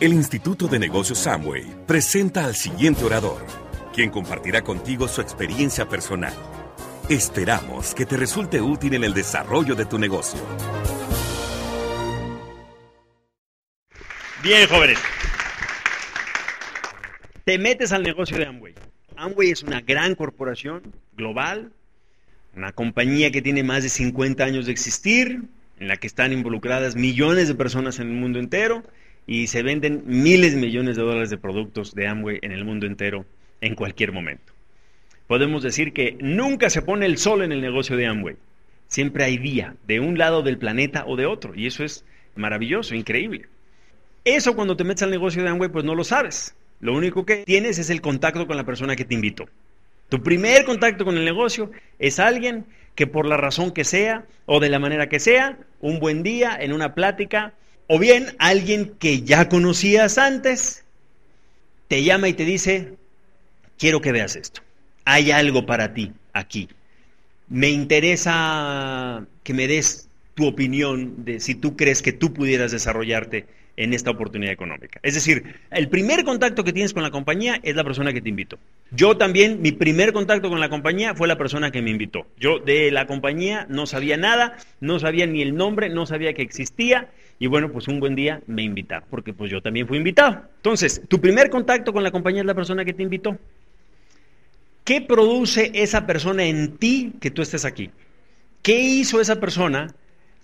El Instituto de Negocios Samway presenta al siguiente orador, quien compartirá contigo su experiencia personal. Esperamos que te resulte útil en el desarrollo de tu negocio. Bien, jóvenes. Te metes al negocio de Amway. Amway es una gran corporación global, una compañía que tiene más de 50 años de existir, en la que están involucradas millones de personas en el mundo entero y se venden miles millones de dólares de productos de Amway en el mundo entero en cualquier momento. Podemos decir que nunca se pone el sol en el negocio de Amway. Siempre hay día, de un lado del planeta o de otro, y eso es maravilloso, increíble. Eso cuando te metes al negocio de Amway, pues no lo sabes. Lo único que tienes es el contacto con la persona que te invitó. Tu primer contacto con el negocio es alguien que por la razón que sea o de la manera que sea, un buen día en una plática o bien alguien que ya conocías antes te llama y te dice, quiero que veas esto. Hay algo para ti aquí. Me interesa que me des tu opinión de si tú crees que tú pudieras desarrollarte en esta oportunidad económica. Es decir, el primer contacto que tienes con la compañía es la persona que te invitó. Yo también, mi primer contacto con la compañía fue la persona que me invitó. Yo de la compañía no sabía nada, no sabía ni el nombre, no sabía que existía y bueno, pues un buen día me invitaron, porque pues yo también fui invitado. Entonces, tu primer contacto con la compañía es la persona que te invitó. ¿Qué produce esa persona en ti que tú estés aquí? ¿Qué hizo esa persona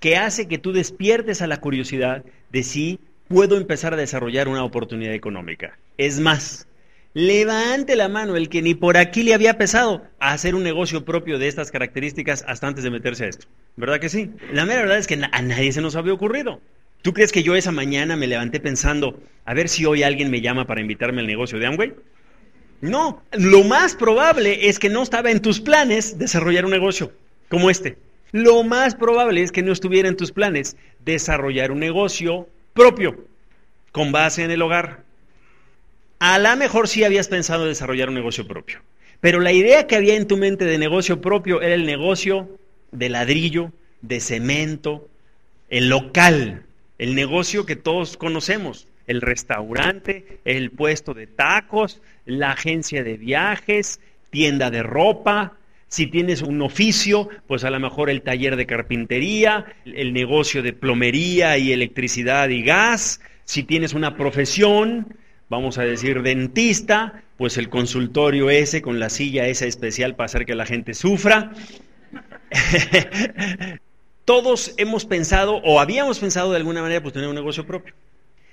que hace que tú despiertes a la curiosidad de si puedo empezar a desarrollar una oportunidad económica? Es más, levante la mano el que ni por aquí le había pesado a hacer un negocio propio de estas características hasta antes de meterse a esto. ¿Verdad que sí? La mera verdad es que a nadie se nos había ocurrido. ¿Tú crees que yo esa mañana me levanté pensando, a ver si hoy alguien me llama para invitarme al negocio de Amway? No, lo más probable es que no estaba en tus planes desarrollar un negocio como este. Lo más probable es que no estuviera en tus planes desarrollar un negocio propio, con base en el hogar. A lo mejor sí habías pensado desarrollar un negocio propio, pero la idea que había en tu mente de negocio propio era el negocio de ladrillo, de cemento, el local, el negocio que todos conocemos, el restaurante, el puesto de tacos, la agencia de viajes, tienda de ropa, si tienes un oficio, pues a lo mejor el taller de carpintería, el negocio de plomería y electricidad y gas, si tienes una profesión, vamos a decir dentista, pues el consultorio ese con la silla esa especial para hacer que la gente sufra. todos hemos pensado o habíamos pensado de alguna manera pues tener un negocio propio.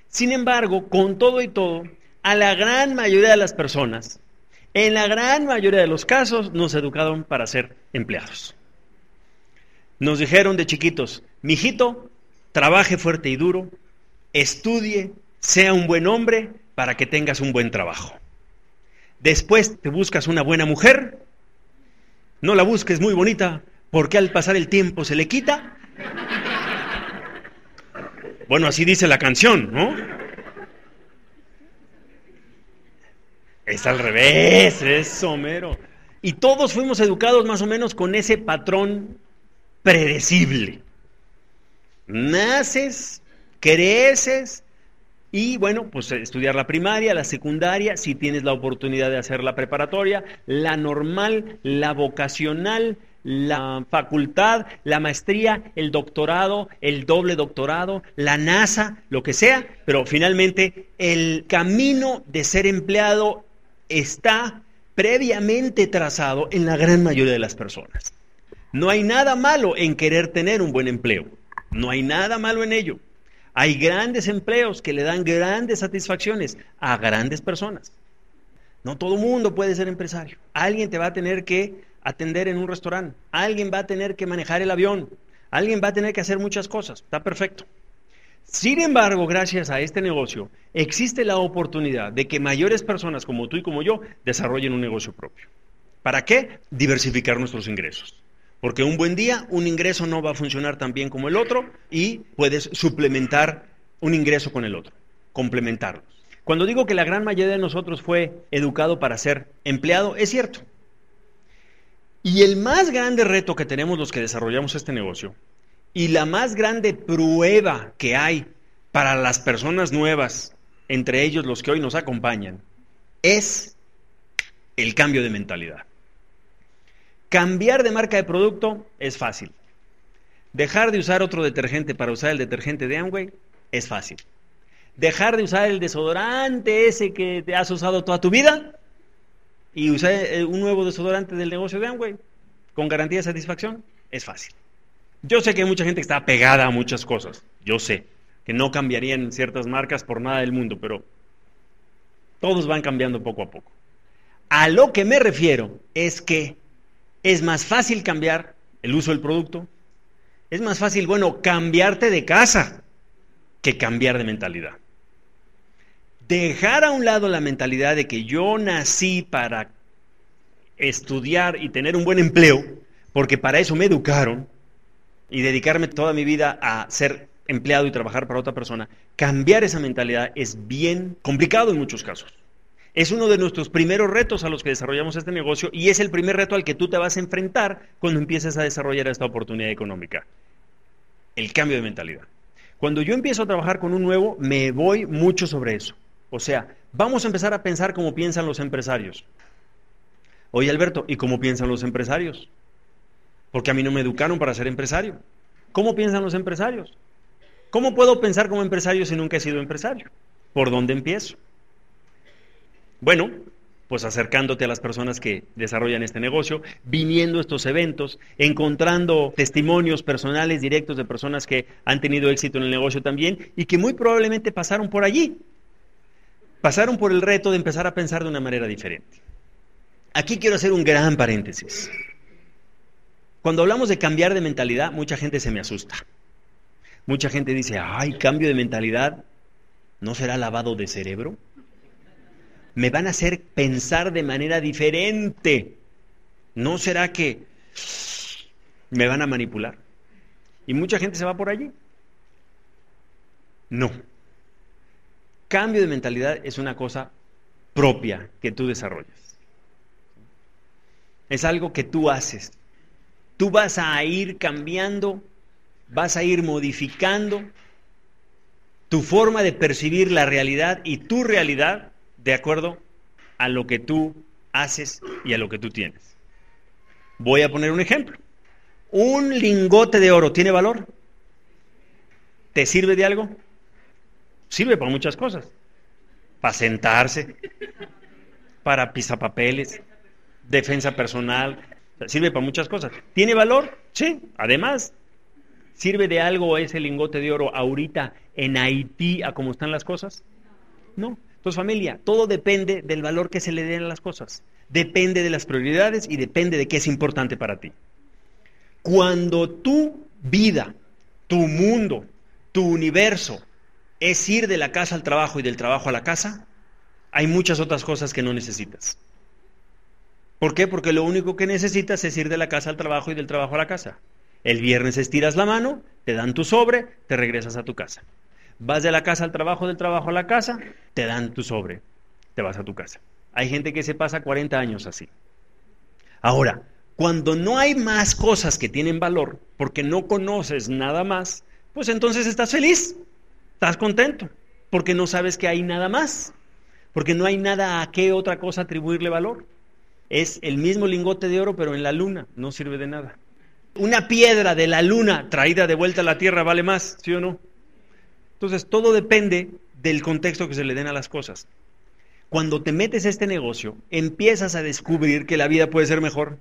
Sin embargo, con todo y todo, a la gran mayoría de las personas, en la gran mayoría de los casos, nos educaron para ser empleados. Nos dijeron de chiquitos, mijito, trabaje fuerte y duro, estudie, sea un buen hombre para que tengas un buen trabajo. Después te buscas una buena mujer, no la busques muy bonita, porque al pasar el tiempo se le quita. Bueno, así dice la canción, ¿no? Es al revés, es somero. Y todos fuimos educados más o menos con ese patrón predecible. Naces, creces y bueno, pues estudiar la primaria, la secundaria, si tienes la oportunidad de hacer la preparatoria, la normal, la vocacional, la facultad, la maestría, el doctorado, el doble doctorado, la NASA, lo que sea, pero finalmente el camino de ser empleado está previamente trazado en la gran mayoría de las personas. No hay nada malo en querer tener un buen empleo, no hay nada malo en ello. Hay grandes empleos que le dan grandes satisfacciones a grandes personas. No todo mundo puede ser empresario. Alguien te va a tener que atender en un restaurante, alguien va a tener que manejar el avión, alguien va a tener que hacer muchas cosas, está perfecto. Sin embargo, gracias a este negocio, existe la oportunidad de que mayores personas como tú y como yo desarrollen un negocio propio. ¿Para qué? Diversificar nuestros ingresos. Porque un buen día un ingreso no va a funcionar tan bien como el otro y puedes suplementar un ingreso con el otro, complementarlos. Cuando digo que la gran mayoría de nosotros fue educado para ser empleado, es cierto. Y el más grande reto que tenemos los que desarrollamos este negocio y la más grande prueba que hay para las personas nuevas entre ellos los que hoy nos acompañan, es el cambio de mentalidad. Cambiar de marca de producto es fácil. Dejar de usar otro detergente para usar el detergente de Amway es fácil. Dejar de usar el desodorante ese que te has usado toda tu vida y usar eh, un nuevo desodorante del negocio de Amway con garantía de satisfacción es fácil. Yo sé que hay mucha gente que está pegada a muchas cosas. Yo sé que no cambiarían ciertas marcas por nada del mundo, pero todos van cambiando poco a poco. A lo que me refiero es que es más fácil cambiar el uso del producto, es más fácil, bueno, cambiarte de casa que cambiar de mentalidad. Dejar a un lado la mentalidad de que yo nací para estudiar y tener un buen empleo, porque para eso me educaron, y dedicarme toda mi vida a ser empleado y trabajar para otra persona, cambiar esa mentalidad es bien complicado en muchos casos. Es uno de nuestros primeros retos a los que desarrollamos este negocio y es el primer reto al que tú te vas a enfrentar cuando empieces a desarrollar esta oportunidad económica. El cambio de mentalidad. Cuando yo empiezo a trabajar con un nuevo, me voy mucho sobre eso. O sea, vamos a empezar a pensar como piensan los empresarios. Oye Alberto, ¿y cómo piensan los empresarios? Porque a mí no me educaron para ser empresario. ¿Cómo piensan los empresarios? ¿Cómo puedo pensar como empresario si nunca he sido empresario? ¿Por dónde empiezo? Bueno, pues acercándote a las personas que desarrollan este negocio, viniendo a estos eventos, encontrando testimonios personales directos de personas que han tenido éxito en el negocio también y que muy probablemente pasaron por allí. Pasaron por el reto de empezar a pensar de una manera diferente. Aquí quiero hacer un gran paréntesis. Cuando hablamos de cambiar de mentalidad, mucha gente se me asusta. Mucha gente dice, ay, cambio de mentalidad, ¿no será lavado de cerebro? Me van a hacer pensar de manera diferente. ¿No será que me van a manipular? Y mucha gente se va por allí. No. Cambio de mentalidad es una cosa propia que tú desarrollas. Es algo que tú haces. Tú vas a ir cambiando, vas a ir modificando tu forma de percibir la realidad y tu realidad de acuerdo a lo que tú haces y a lo que tú tienes. Voy a poner un ejemplo. Un lingote de oro, ¿tiene valor? ¿Te sirve de algo? Sirve para muchas cosas. Para sentarse, para pisapapeles, defensa personal, sirve para muchas cosas. ¿Tiene valor? Sí. Además, ¿sirve de algo ese lingote de oro ahorita en Haití a cómo están las cosas? No. Entonces, familia, todo depende del valor que se le den a las cosas. Depende de las prioridades y depende de qué es importante para ti. Cuando tu vida, tu mundo, tu universo es ir de la casa al trabajo y del trabajo a la casa, hay muchas otras cosas que no necesitas. ¿Por qué? Porque lo único que necesitas es ir de la casa al trabajo y del trabajo a la casa. El viernes estiras la mano, te dan tu sobre, te regresas a tu casa. Vas de la casa al trabajo, del trabajo a la casa, te dan tu sobre, te vas a tu casa. Hay gente que se pasa 40 años así. Ahora, cuando no hay más cosas que tienen valor, porque no conoces nada más, pues entonces estás feliz, estás contento, porque no sabes que hay nada más, porque no hay nada a qué otra cosa atribuirle valor es el mismo lingote de oro, pero en la luna, no sirve de nada. Una piedra de la luna traída de vuelta a la tierra vale más, ¿sí o no? Entonces, todo depende del contexto que se le den a las cosas. Cuando te metes a este negocio, empiezas a descubrir que la vida puede ser mejor.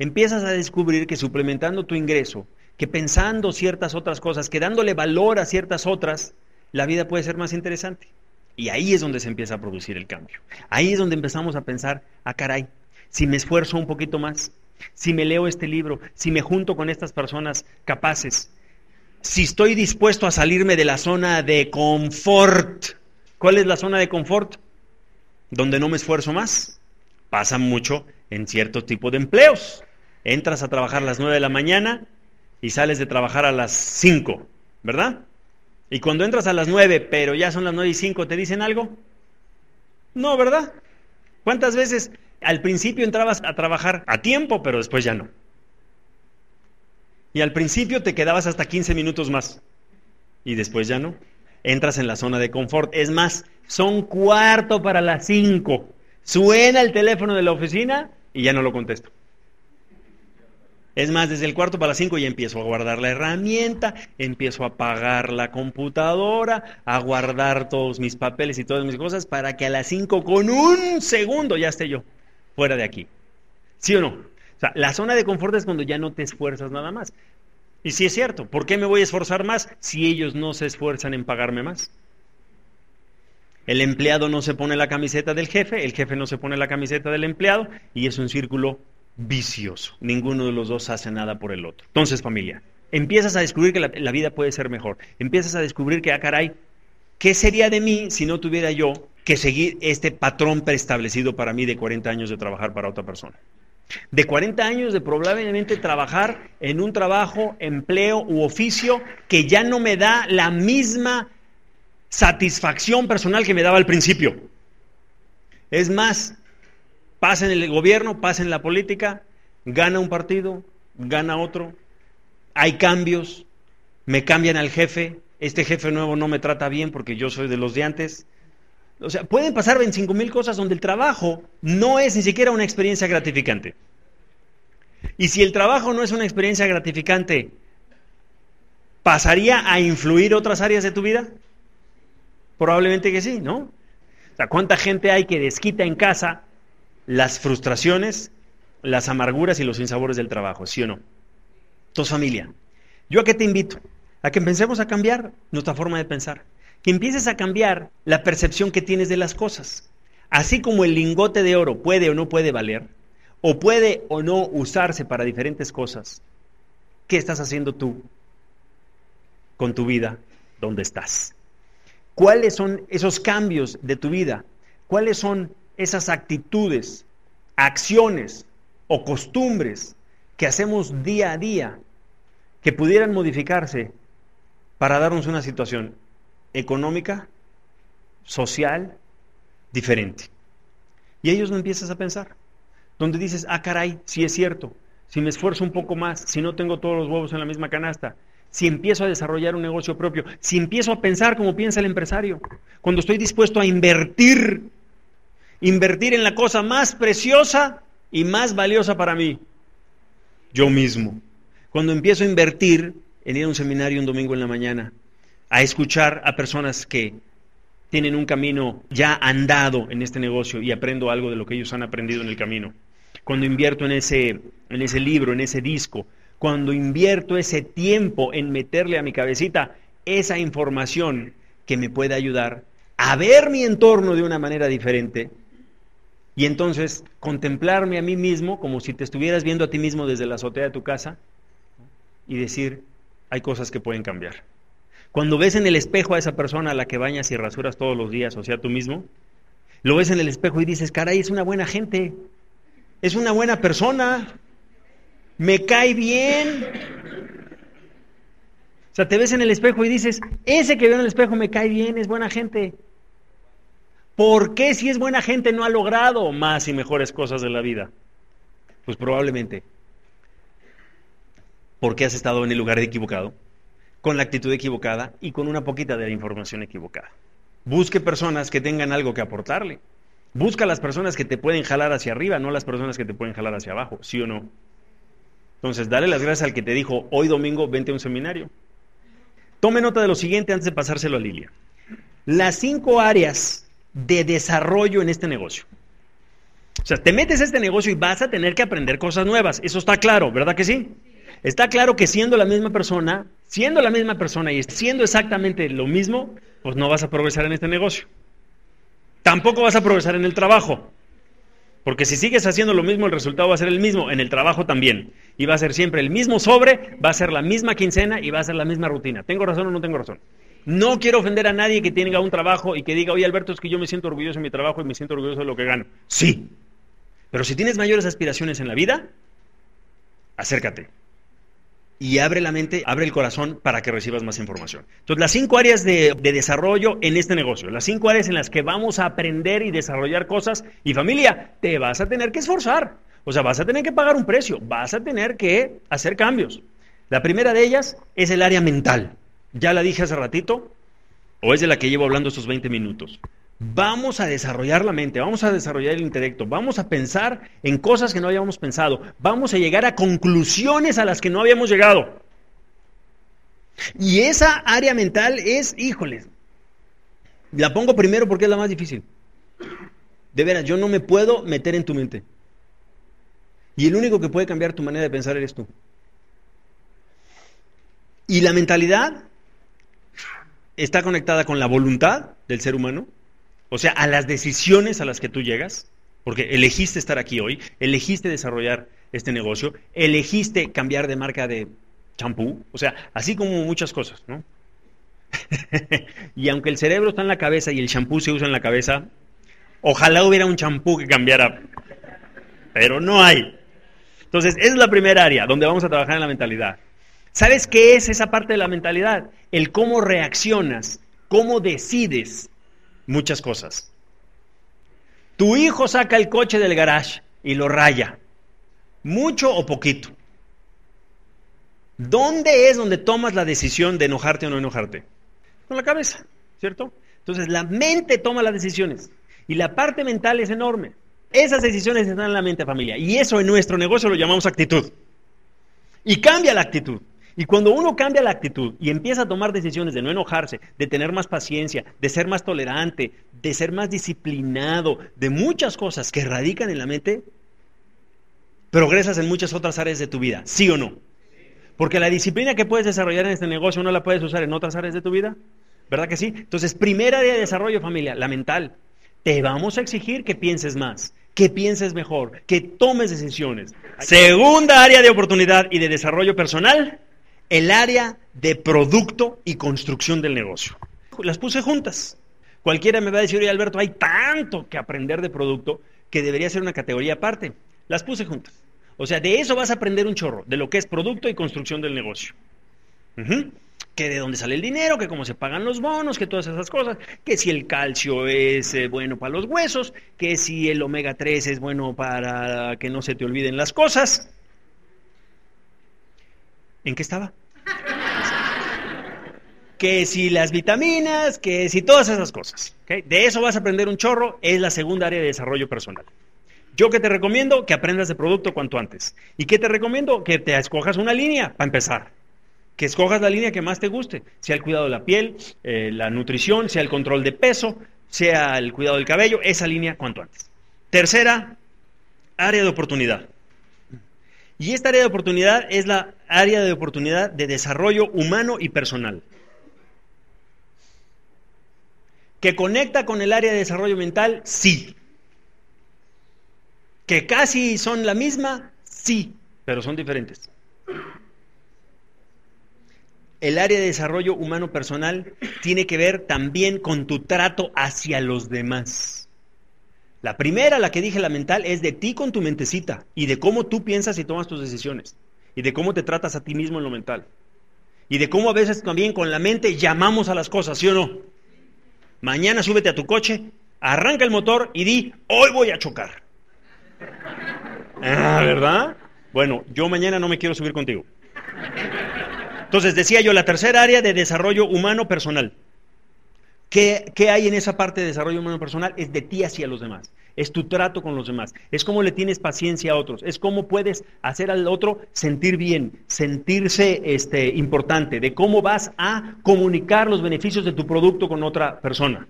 Empiezas a descubrir que suplementando tu ingreso, que pensando ciertas otras cosas, que dándole valor a ciertas otras, la vida puede ser más interesante. Y ahí es donde se empieza a producir el cambio. Ahí es donde empezamos a pensar, ah, caray, si me esfuerzo un poquito más, si me leo este libro, si me junto con estas personas capaces, si estoy dispuesto a salirme de la zona de confort. ¿Cuál es la zona de confort? Donde no me esfuerzo más. Pasa mucho en cierto tipo de empleos. Entras a trabajar a las 9 de la mañana y sales de trabajar a las 5, ¿verdad? Y cuando entras a las 9, pero ya son las 9 y 5, ¿te dicen algo? No, ¿verdad? ¿Cuántas veces al principio entrabas a trabajar a tiempo, pero después ya no. Y al principio te quedabas hasta 15 minutos más y después ya no. Entras en la zona de confort. Es más, Son cuarto para las cinco. Suena el teléfono de la oficina y ya no lo contesto. Es más, desde el cuarto para las cinco ya empiezo a guardar la herramienta, empiezo a apagar la computadora, a guardar todos mis papeles y todas mis cosas para que a las cinco con un segundo ya esté yo fuera de aquí. ¿Sí o no? O sea, la zona de confort es cuando ya no te esfuerzas nada más. Y si es cierto, ¿por qué me voy a esforzar más si ellos no se esfuerzan en pagarme más? El empleado no se pone la camiseta del jefe, el jefe no se pone la camiseta del empleado y es un círculo vicioso. Ninguno de los dos hace nada por el otro. Entonces, familia, empiezas a descubrir que la, vida puede ser mejor. Empiezas a descubrir que, ah, caray, ¿qué sería de mí si no tuviera yo que seguir este patrón preestablecido para mí de 40 años de trabajar para otra persona? De 40 años de probablemente trabajar en un trabajo, empleo u oficio que ya no me da la misma satisfacción personal que me daba al principio. Es más, pasa en el gobierno, pasa en la política, gana un partido, gana otro, hay cambios, me cambian al jefe, este jefe nuevo no me trata bien porque yo soy de los de antes. O sea, pueden pasar 25 mil cosas donde el trabajo no es ni siquiera una experiencia gratificante. Y si el trabajo no es una experiencia gratificante, ¿pasaría a influir otras áreas de tu vida? Probablemente que sí, ¿no? O sea, ¿cuánta gente hay que desquita en casa las frustraciones, las amarguras y los sinsabores del trabajo, ¿sí o no? Tu familia. ¿Yo a qué te invito? A que empecemos a cambiar nuestra forma de pensar. Que empieces a cambiar la percepción que tienes de las cosas. Así como el lingote de oro puede o no puede valer, o puede o no usarse para diferentes cosas, ¿qué estás haciendo tú con tu vida donde estás? ¿Cuáles son esos cambios de tu vida? ¿Cuáles son esas actitudes, acciones o costumbres que hacemos día a día que pudieran modificarse para darnos una situación económica, social, diferente. Y ellos no empiezas a pensar. Donde dices, ah, caray, si es cierto, si me esfuerzo un poco más, si no tengo todos los huevos en la misma canasta, si empiezo a desarrollar un negocio propio, si empiezo a pensar como piensa el empresario, cuando estoy dispuesto a invertir invertir en la cosa más preciosa y más valiosa para mí, yo mismo. Cuando empiezo a invertir en ir a un seminario un domingo en la mañana, a escuchar a personas que tienen un camino ya andado en este negocio y aprendo algo de lo que ellos han aprendido en el camino. Cuando invierto en ese, en ese libro, en ese disco, cuando invierto ese tiempo en meterle a mi cabecita esa información que me puede ayudar a ver mi entorno de una manera diferente, y entonces contemplarme a mí mismo como si te estuvieras viendo a ti mismo desde la azotea de tu casa y decir, hay cosas que pueden cambiar. Cuando ves en el espejo a esa persona a la que bañas y rasuras todos los días, o sea, tú mismo, lo ves en el espejo y dices, caray, es una buena gente, es una buena persona, me cae bien. O sea, te ves en el espejo y dices, ese que veo en el espejo me cae bien, es buena gente. ¿Por qué si es buena gente no ha logrado más y mejores cosas de la vida? Pues probablemente porque has estado en el lugar equivocado, con la actitud equivocada y con una poquita de la información equivocada. Busque personas que tengan algo que aportarle. Busca las personas que te pueden jalar hacia arriba, no las personas que te pueden jalar hacia abajo, ¿sí o no? Entonces, dale las gracias al que te dijo, hoy domingo, vente a un seminario. Tome nota de lo siguiente antes de pasárselo a Lilia. Las cinco áreas de desarrollo en este negocio. O sea, te metes a este negocio y vas a tener que aprender cosas nuevas. Eso está claro, ¿verdad que sí? Está claro que siendo la misma persona, siendo la misma persona y siendo exactamente lo mismo, pues no vas a progresar en este negocio. Tampoco vas a progresar en el trabajo. Porque si sigues haciendo lo mismo, el resultado va a ser el mismo. En el trabajo también. Y va a ser siempre el mismo sobre, va a ser la misma quincena y va a ser la misma rutina. ¿Tengo razón o no tengo razón? No quiero ofender a nadie que tenga un trabajo y que diga, oye Alberto, es que yo me siento orgulloso de mi trabajo y me siento orgulloso de lo que gano. Sí. Pero si tienes mayores aspiraciones en la vida, acércate. Y abre la mente, abre el corazón para que recibas más información. Entonces, las cinco áreas de, de desarrollo en este negocio, las cinco áreas en las que vamos a aprender y desarrollar cosas. Y familia, te vas a tener que esforzar. O sea, vas a tener que pagar un precio, vas a tener que hacer cambios. La primera de ellas es el área mental. Ya la dije hace ratito, o es de la que llevo hablando estos 20 minutos. Vamos a desarrollar la mente, vamos a desarrollar el intelecto, vamos a pensar en cosas que no habíamos pensado, vamos a llegar a conclusiones a las que no habíamos llegado. Y esa área mental es, híjoles, la pongo primero porque es la más difícil. De veras, yo no me puedo meter en tu mente. Y el único que puede cambiar tu manera de pensar eres tú. Y la mentalidad está conectada con la voluntad del ser humano, o sea, a las decisiones a las que tú llegas, porque elegiste estar aquí hoy, elegiste desarrollar este negocio, elegiste cambiar de marca de champú, o sea, así como muchas cosas, ¿no? y aunque el cerebro está en la cabeza y el champú se usa en la cabeza, ojalá hubiera un champú que cambiara, pero no hay. Entonces, esa es la primera área donde vamos a trabajar en la mentalidad. ¿Sabes qué es esa parte de la mentalidad? El cómo reaccionas, cómo decides muchas cosas. Tu hijo saca el coche del garage y lo raya, mucho o poquito. ¿Dónde es donde tomas la decisión de enojarte o no enojarte? Con la cabeza, ¿cierto? Entonces la mente toma las decisiones y la parte mental es enorme. Esas decisiones están en la mente familia y eso en nuestro negocio lo llamamos actitud. Y cambia la actitud. Y cuando uno cambia la actitud y empieza a tomar decisiones de no enojarse, de tener más paciencia, de ser más tolerante, de ser más disciplinado, de muchas cosas que radican en la mente, progresas en muchas otras áreas de tu vida, ¿sí o no? Porque la disciplina que puedes desarrollar en este negocio no la puedes usar en otras áreas de tu vida, ¿verdad que sí? Entonces, primera área de desarrollo familia, la mental. Te vamos a exigir que pienses más, que pienses mejor, que tomes decisiones. Segunda área de oportunidad y de desarrollo personal, el área de producto y construcción del negocio. Las puse juntas. Cualquiera me va a decir, oye Alberto, hay tanto que aprender de producto que debería ser una categoría aparte. Las puse juntas. O sea, de eso vas a aprender un chorro, de lo que es producto y construcción del negocio. Que de dónde sale el dinero, que cómo se pagan los bonos, que todas esas cosas, que si el calcio es eh, bueno para los huesos, que si el omega 3 es bueno para que no se te olviden las cosas. ¿En qué estaba? Que si las vitaminas, que si todas esas cosas. De eso vas a aprender un chorro, es la segunda área de desarrollo personal. Yo que te recomiendo que aprendas de producto cuanto antes. ¿Y qué te recomiendo? Que te escojas una línea para empezar. Que escojas la línea que más te guste, sea el cuidado de la piel, eh, la nutrición, sea el control de peso, sea el cuidado del cabello, esa línea cuanto antes. Tercera, área de oportunidad. Y esta área de oportunidad es la área de oportunidad de desarrollo humano y personal. ¿Que conecta con el área de desarrollo mental? Sí. ¿Que casi son la misma? Sí, pero son diferentes. El área de desarrollo humano personal tiene que ver también con tu trato hacia los demás. La primera, la que dije, la mental, es de ti con tu mentecita y de cómo tú piensas y tomas tus decisiones y de cómo te tratas a ti mismo en lo mental y de cómo a veces también con la mente llamamos a las cosas, ¿sí o no? Mañana súbete a tu coche, arranca el motor y di, hoy voy a chocar. Ah, ¿verdad? Bueno, yo mañana no me quiero subir contigo. Entonces decía yo, la tercera área de desarrollo humano personal. ¿Qué, hay en esa parte de desarrollo humano personal? Es de ti hacia los demás. Es tu trato con los demás. Es cómo le tienes paciencia a otros. Es cómo puedes hacer al otro sentir bien, sentirse este, importante. De cómo vas a comunicar los beneficios de tu producto con otra persona.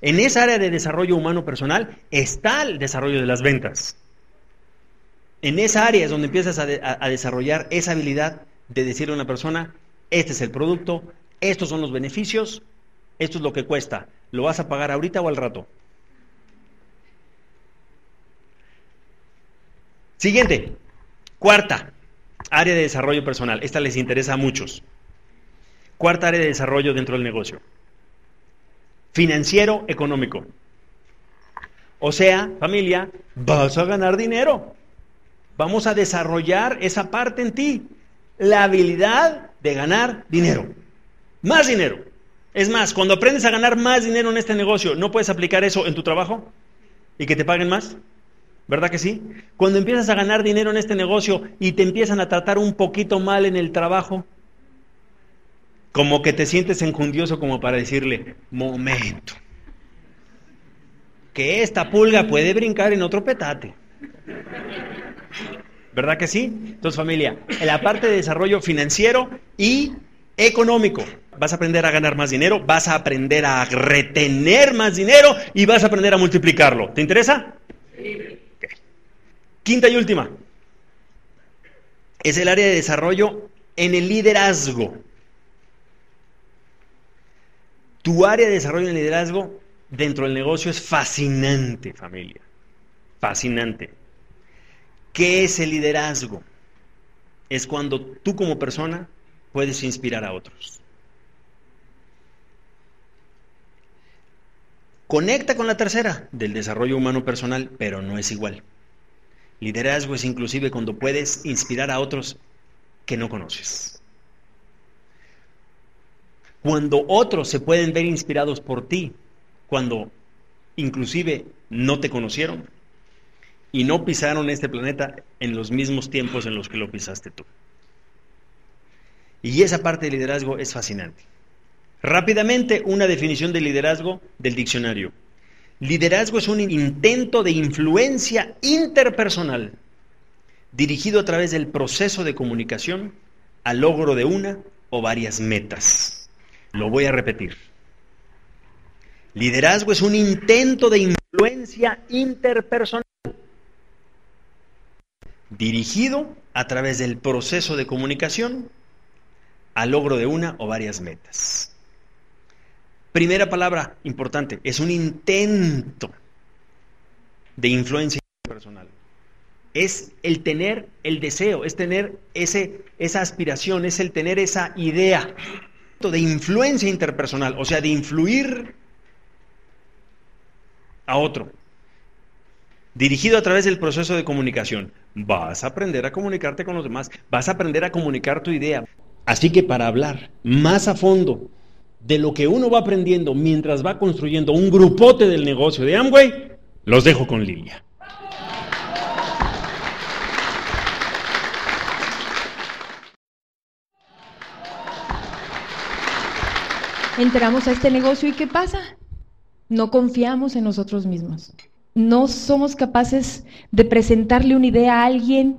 En esa área de desarrollo humano personal está el desarrollo de las ventas. En esa área es donde empiezas a, a desarrollar esa habilidad de decirle a una persona, este es el producto, estos son los beneficios, esto es lo que cuesta. ¿Lo vas a pagar ahorita o al rato? Siguiente, cuarta, área de desarrollo personal. Esta les interesa a muchos. Cuarta área de desarrollo dentro del negocio. Financiero económico. O sea, familia, vas a ganar dinero. Vamos a desarrollar esa parte en ti. La habilidad de ganar dinero. Más dinero. Es más, cuando aprendes a ganar más dinero en este negocio, ¿no puedes aplicar eso en tu trabajo? ¿Y que te paguen más? ¿Verdad que sí? Cuando empiezas a ganar dinero en este negocio y te empiezan a tratar un poquito mal en el trabajo, como que te sientes enjundioso como para decirle, momento. que esta pulga puede brincar en otro petate. ¿Verdad que sí? Entonces, familia, en la parte de desarrollo financiero y económico, vas a aprender a ganar más dinero, vas a aprender a retener más dinero y vas a aprender a multiplicarlo. ¿Te interesa? Sí. Quinta y última. Es el área de desarrollo en el liderazgo. Tu área de desarrollo en el liderazgo dentro del negocio es fascinante, familia. Fascinante. ¿Qué es el liderazgo? Es cuando tú como persona puedes inspirar a otros. Conecta con la tercera, del desarrollo humano personal, pero no es igual. Liderazgo es inclusive cuando puedes inspirar a otros que no conoces. Cuando otros se pueden ver inspirados por ti, cuando inclusive no te conocieron y no pisaron este planeta en los mismos tiempos en los que lo pisaste tú. Y esa parte de liderazgo es fascinante. Rápidamente, una definición de liderazgo del diccionario. Liderazgo es un intento de influencia interpersonal dirigido a través del proceso de comunicación al logro de una o varias metas. Lo voy a repetir. Liderazgo es un intento de influencia interpersonal dirigido a través del proceso de comunicación al logro de una o varias metas. Primera palabra importante, es un intento de influencia personal. Es el tener el deseo, es tener ese, esa aspiración, es el tener esa idea de influencia interpersonal, o sea, de influir a otro, dirigido a través del proceso de comunicación. Vas a aprender a comunicarte con los demás, vas a aprender a comunicar tu idea. Así que para hablar más a fondo de lo que uno va aprendiendo mientras va construyendo un grupote del negocio de Amway, los dejo con Lilia. Entramos a este negocio y ¿qué pasa? No confiamos en nosotros mismos. No somos capaces de presentarle una idea a alguien,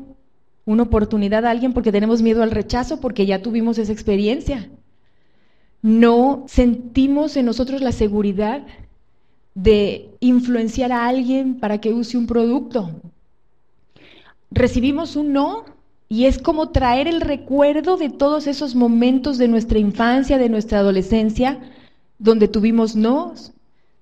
una oportunidad a alguien porque tenemos miedo al rechazo, porque ya tuvimos esa experiencia no sentimos en nosotros la seguridad de influenciar a alguien para que use un producto. Recibimos un no y es como traer el recuerdo de todos esos momentos de nuestra infancia, de nuestra adolescencia, donde tuvimos no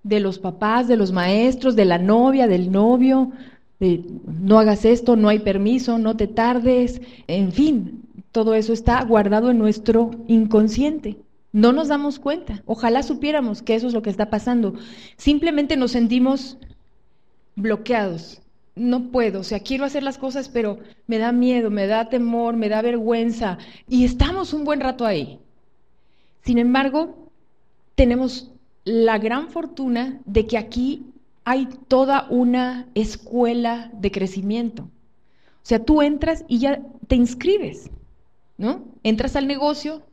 de los papás, de los maestros, de la novia, del novio, de no hagas esto, no hay permiso, no te tardes, en fin, todo eso está guardado en nuestro inconsciente. No nos damos cuenta. Ojalá supiéramos que eso es lo que está pasando. Simplemente nos sentimos bloqueados. No puedo, o sea, quiero hacer las cosas, pero me da miedo, me da temor, me da vergüenza. Y estamos un buen rato ahí. Sin embargo, tenemos la gran fortuna de que aquí hay toda una escuela de crecimiento. O sea, tú entras y ya te inscribes, ¿no? Entras al negocio,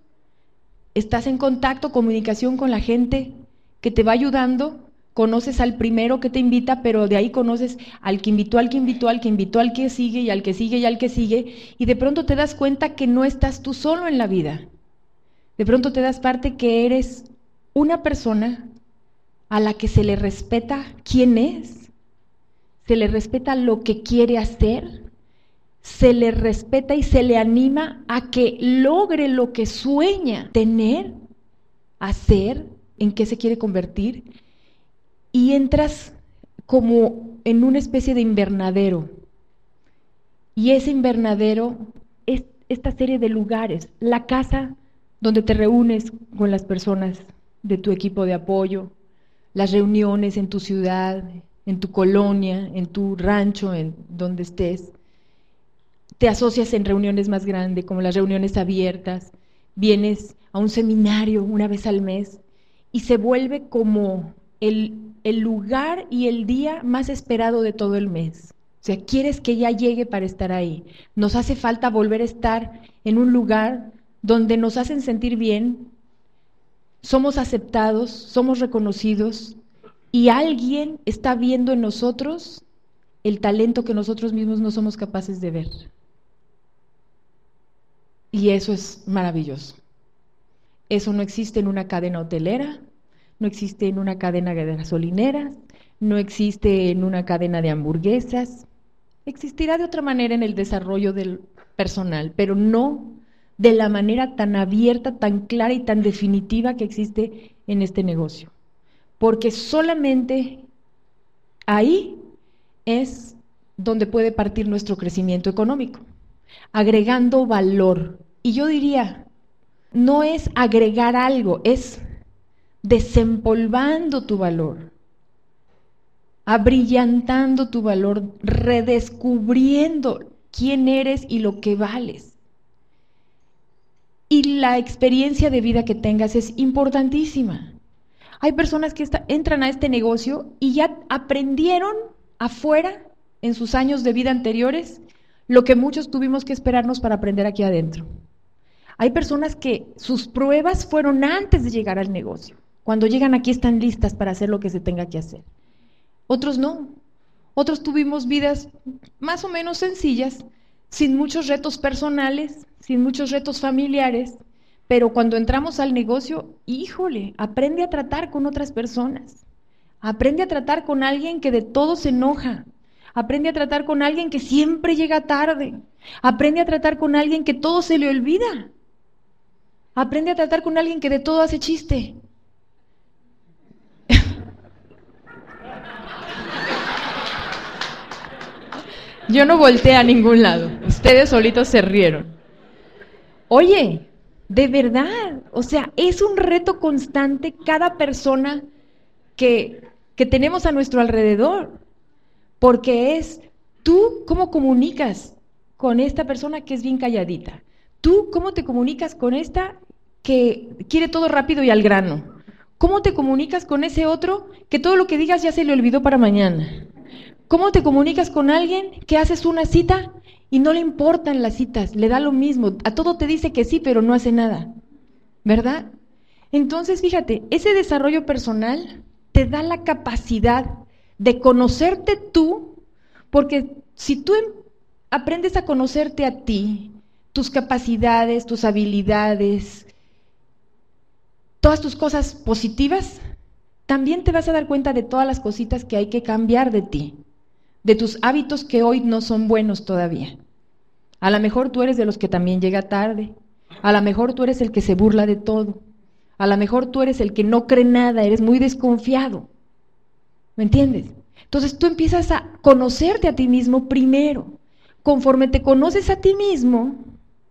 estás en contacto, comunicación con la gente que te va ayudando, conoces al primero que te invita, pero de ahí conoces al que invitó, al que invitó, al que invitó, al que sigue y al que sigue y al que sigue, y de pronto te das cuenta que no estás tú solo en la vida. De pronto te das parte que eres una persona a la que se le respeta quién es, se le respeta lo que quiere hacer, se le respeta y se le anima a que logre lo que sueña tener, hacer, en qué se quiere convertir, y entras como en una especie de invernadero. Y ese invernadero es esta serie de lugares, la casa donde te reúnes con las personas de tu equipo de apoyo, las reuniones en tu ciudad, en tu colonia, en tu rancho, en donde estés te asocias en reuniones más grandes, como las reuniones abiertas, vienes a un seminario una vez al mes y se vuelve como el, el lugar y el día más esperado de todo el mes. O sea, quieres que ya llegue para estar ahí. Nos hace falta volver a estar en un lugar donde nos hacen sentir bien, somos aceptados, somos reconocidos y alguien está viendo en nosotros el talento que nosotros mismos no somos capaces de ver. Y eso es maravilloso. Eso no existe en una cadena hotelera, no existe en una cadena de gasolineras, no existe en una cadena de hamburguesas. Existirá de otra manera en el desarrollo del personal, pero no de la manera tan abierta, tan clara y tan definitiva que existe en este negocio. Porque solamente ahí es donde puede partir nuestro crecimiento económico, agregando valor. Y yo diría, no es agregar algo, es desempolvando tu valor, abrillantando tu valor, redescubriendo quién eres y lo que vales. Y la experiencia de vida que tengas es importantísima. Hay personas que entran a este negocio y ya aprendieron afuera, en sus años de vida anteriores, lo que muchos tuvimos que esperarnos para aprender aquí adentro. Hay personas que sus pruebas fueron antes de llegar al negocio. Cuando llegan aquí están listas para hacer lo que se tenga que hacer. Otros no. Otros tuvimos vidas más o menos sencillas, sin muchos retos personales, sin muchos retos familiares, pero cuando entramos al negocio, híjole, aprende a tratar con otras personas. Aprende a tratar con alguien que de todo se enoja. Aprende a tratar con alguien que siempre llega tarde. Aprende a tratar con alguien que todo se le olvida. Aprende a tratar con alguien que de todo hace chiste. Yo no volteé a ningún lado. Ustedes solitos se rieron. Oye, de verdad, o sea, es un reto constante cada persona que, que tenemos a nuestro alrededor, porque es tú cómo comunicas con esta persona que es bien calladita, tú cómo te comunicas con esta que quiere todo rápido y al grano, cómo te comunicas con ese otro que todo lo que digas ya se le olvidó para mañana. ¿Cómo te comunicas con alguien que haces una cita y no le importan las citas? Le da lo mismo. A todo te dice que sí, pero no hace nada. ¿Verdad? Entonces, fíjate, ese desarrollo personal te da la capacidad de conocerte tú, porque si tú em, aprendes a conocerte a ti, tus capacidades, tus habilidades, todas tus cosas positivas, también te vas a dar cuenta de todas las cositas que hay que cambiar de ti de tus hábitos que hoy no son buenos todavía. A lo mejor tú eres de los que también llega tarde. A lo mejor tú eres el que se burla de todo. A lo mejor tú eres el que no cree nada, eres muy desconfiado. ¿Me entiendes? Entonces tú empiezas a conocerte a ti mismo primero. Conforme te conoces a ti mismo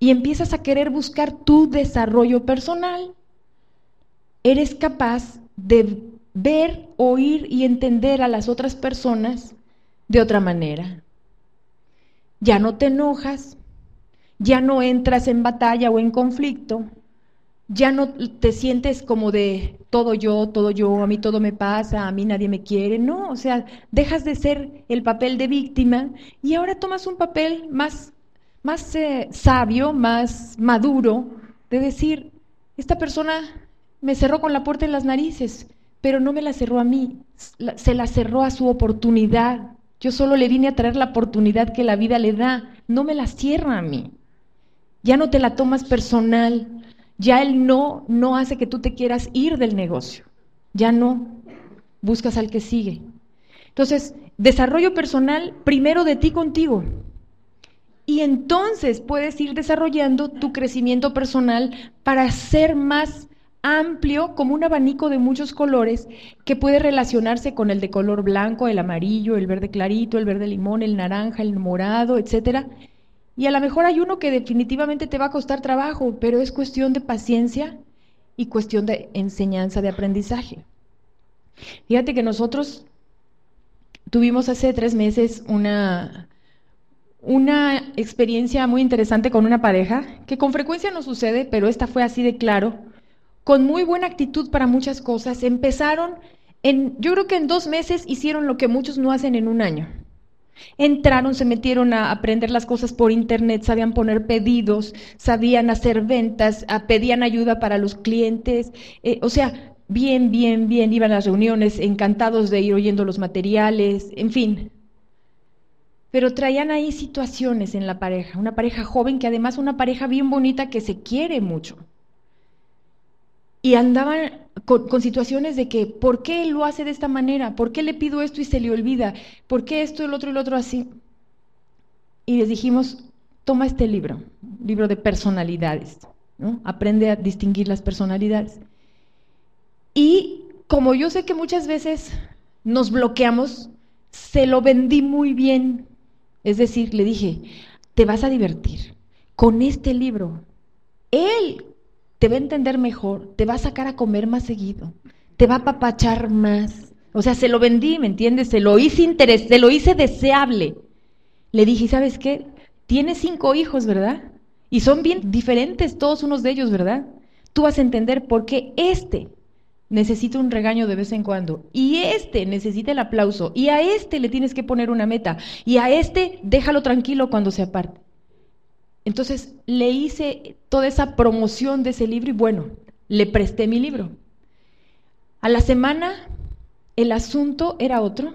y empiezas a querer buscar tu desarrollo personal, eres capaz de ver, oír y entender a las otras personas de otra manera. Ya no te enojas, ya no entras en batalla o en conflicto, ya no te sientes como de todo yo, todo yo, a mí todo me pasa, a mí nadie me quiere, no, o sea, dejas de ser el papel de víctima y ahora tomas un papel más, más eh, sabio, más maduro, de decir, esta persona me cerró con la puerta en las narices, pero no me la cerró a mí, se la cerró a su oportunidad, yo solo le vine a traer la oportunidad que la vida le da, no me la cierra a mí. Ya no te la tomas personal, ya el no no hace que tú te quieras ir del negocio. Ya no, buscas al que sigue. Entonces, desarrollo personal primero de ti contigo. Y entonces puedes ir desarrollando tu crecimiento personal para ser más amplio como un abanico de muchos colores que puede relacionarse con el de color blanco, el amarillo, el verde clarito, el verde limón, el naranja, el morado, etcétera. Y a lo mejor hay uno que definitivamente te va a costar trabajo, pero es cuestión de paciencia y cuestión de enseñanza, de aprendizaje. Fíjate que nosotros tuvimos hace tres meses una, una experiencia muy interesante con una pareja, que con frecuencia no sucede, pero esta fue así de claro con muy buena actitud para muchas cosas. Empezaron, en, yo creo que en dos meses hicieron lo que muchos no hacen en un año. Entraron, se metieron a aprender las cosas por internet, sabían poner pedidos, sabían hacer ventas, pedían ayuda para los clientes. Eh, o sea, bien, bien, bien, iban a las reuniones, encantados de ir oyendo los materiales, en fin. Pero traían ahí situaciones en la pareja, una pareja joven que además una pareja bien bonita que se quiere mucho. Y andaban con, situaciones de que, ¿por qué lo hace de esta manera? ¿Por qué le pido esto y se le olvida? ¿Por qué esto, el otro y el otro así? Y les dijimos, toma este libro, libro de personalidades, ¿no? Aprende a distinguir las personalidades. Y como yo sé que muchas veces nos bloqueamos, se lo vendí muy bien. Es decir, le dije, te vas a divertir con este libro. Él te va a entender mejor, te va a sacar a comer más seguido, te va a papachar más. O sea, se lo vendí, ¿me entiendes? Se lo hice interés, se lo hice deseable. Le dije, ¿sabes qué? Tienes cinco hijos, ¿verdad? Y son bien diferentes todos unos de ellos, ¿verdad? Tú vas a entender por qué este necesita un regaño de vez en cuando. Y este necesita el aplauso. Y a este le tienes que poner una meta. Y a este déjalo tranquilo cuando se aparte. Entonces le hice toda esa promoción de ese libro y bueno, le presté mi libro. A la semana el asunto era otro